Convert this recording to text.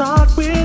start with